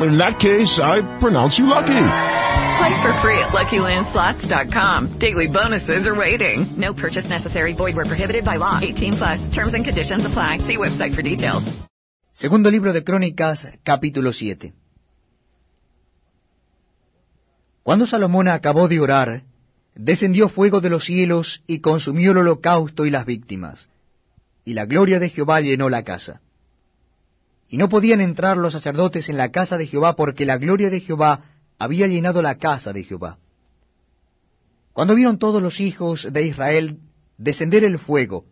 In that case, I pronounce you lucky. Play for free at LuckyLandSlots.com. Daily bonuses are waiting. No purchase necessary. Void where prohibited by law. 18 plus. Terms and conditions apply. See website for details. Segundo libro de Crónicas, capítulo 7. Cuando Salomón acabó de orar, descendió fuego de los cielos y consumió el holocausto y las víctimas, y la gloria de Jehová llenó la casa. Y no podían entrar los sacerdotes en la casa de Jehová porque la gloria de Jehová había llenado la casa de Jehová. Cuando vieron todos los hijos de Israel descender el fuego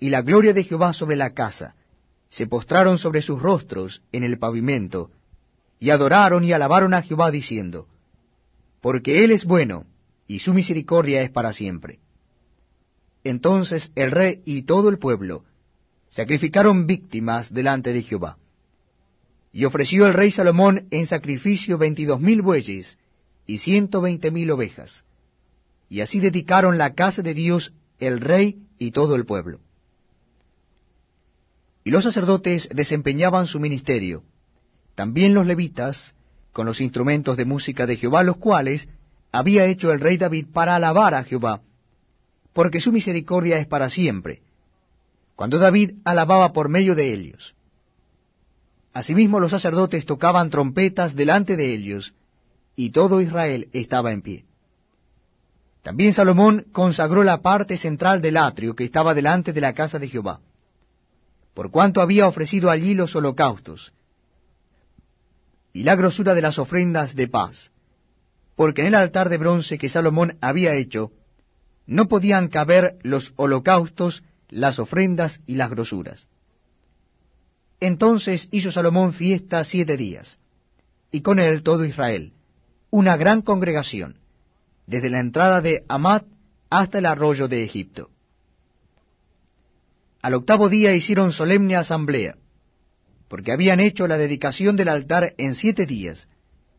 y la gloria de Jehová sobre la casa, se postraron sobre sus rostros en el pavimento, y adoraron y alabaron a Jehová diciendo, Porque Él es bueno, y su misericordia es para siempre. Entonces el rey y todo el pueblo sacrificaron víctimas delante de Jehová. Y ofreció el rey Salomón en sacrificio veintidós mil bueyes y ciento veinte mil ovejas. Y así dedicaron la casa de Dios el rey y todo el pueblo. Y los sacerdotes desempeñaban su ministerio, también los levitas, con los instrumentos de música de Jehová, los cuales había hecho el rey David para alabar a Jehová, porque su misericordia es para siempre, cuando David alababa por medio de ellos. Asimismo los sacerdotes tocaban trompetas delante de ellos, y todo Israel estaba en pie. También Salomón consagró la parte central del atrio que estaba delante de la casa de Jehová, por cuanto había ofrecido allí los holocaustos, y la grosura de las ofrendas de paz, porque en el altar de bronce que Salomón había hecho, no podían caber los holocaustos, las ofrendas y las grosuras. Entonces hizo Salomón fiesta siete días, y con él todo Israel, una gran congregación, desde la entrada de Amat hasta el arroyo de Egipto. Al octavo día hicieron solemne asamblea, porque habían hecho la dedicación del altar en siete días,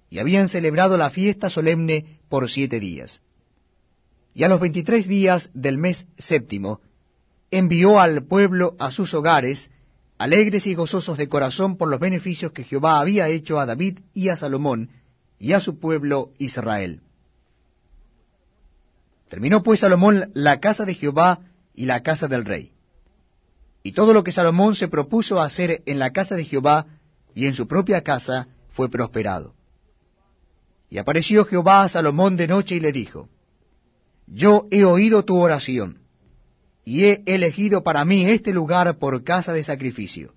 y habían celebrado la fiesta solemne por siete días. Y a los veintitrés días del mes séptimo, envió al pueblo a sus hogares, alegres y gozosos de corazón por los beneficios que Jehová había hecho a David y a Salomón y a su pueblo Israel. Terminó pues Salomón la casa de Jehová y la casa del rey. Y todo lo que Salomón se propuso hacer en la casa de Jehová y en su propia casa fue prosperado. Y apareció Jehová a Salomón de noche y le dijo, Yo he oído tu oración, y he elegido para mí este lugar por casa de sacrificio.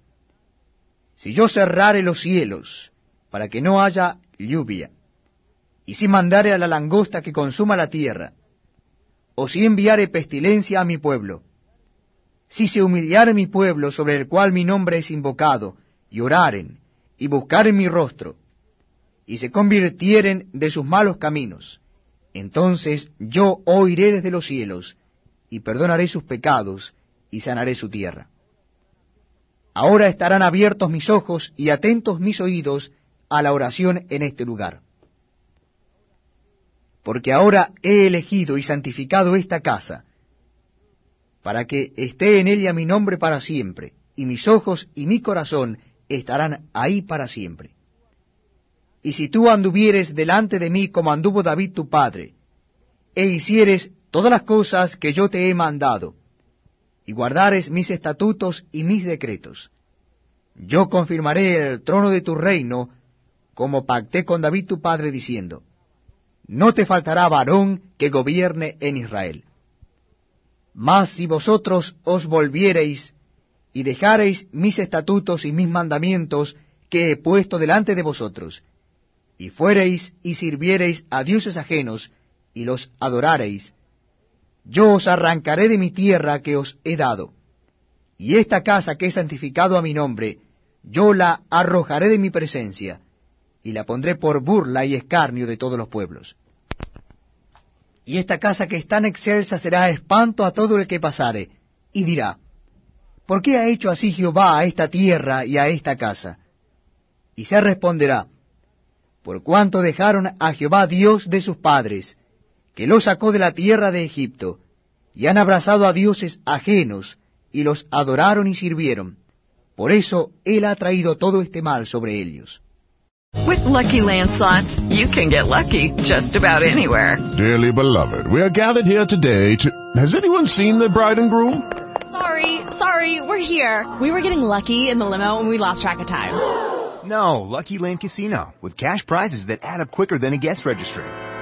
Si yo cerrare los cielos, para que no haya lluvia, y si mandare a la langosta que consuma la tierra, o si enviare pestilencia a mi pueblo, si se humillare mi pueblo sobre el cual mi nombre es invocado, y oraren, y buscaren mi rostro, y se convirtieren de sus malos caminos, entonces yo oiré desde los cielos, y perdonaré sus pecados, y sanaré su tierra. Ahora estarán abiertos mis ojos y atentos mis oídos a la oración en este lugar. Porque ahora he elegido y santificado esta casa, para que esté en ella mi nombre para siempre, y mis ojos y mi corazón estarán ahí para siempre. Y si tú anduvieres delante de mí como anduvo David tu padre, e hicieres todas las cosas que yo te he mandado, y guardares mis estatutos y mis decretos, yo confirmaré el trono de tu reino, como pacté con David tu padre, diciendo, no te faltará varón que gobierne en Israel. Mas si vosotros os volviereis y dejareis mis estatutos y mis mandamientos que he puesto delante de vosotros, y fuereis y sirviereis a dioses ajenos, y los adorareis, yo os arrancaré de mi tierra que os he dado, y esta casa que he santificado a mi nombre, yo la arrojaré de mi presencia, y la pondré por burla y escarnio de todos los pueblos. Y esta casa que es tan excelsa será espanto a todo el que pasare, y dirá, ¿por qué ha hecho así Jehová a esta tierra y a esta casa? Y se responderá, por cuanto dejaron a Jehová Dios de sus padres, que los sacó de la tierra de Egipto, y han abrazado a dioses ajenos, y los adoraron y sirvieron. Por eso Él ha traído todo este mal sobre ellos. With lucky landslots, you can get lucky just about anywhere. Dearly beloved, we are gathered here today to... Has anyone seen the bride and groom? Sorry, sorry, we're here. We were getting lucky in the limo and we lost track of time. No, Lucky Land Casino, with cash prizes that add up quicker than a guest registry.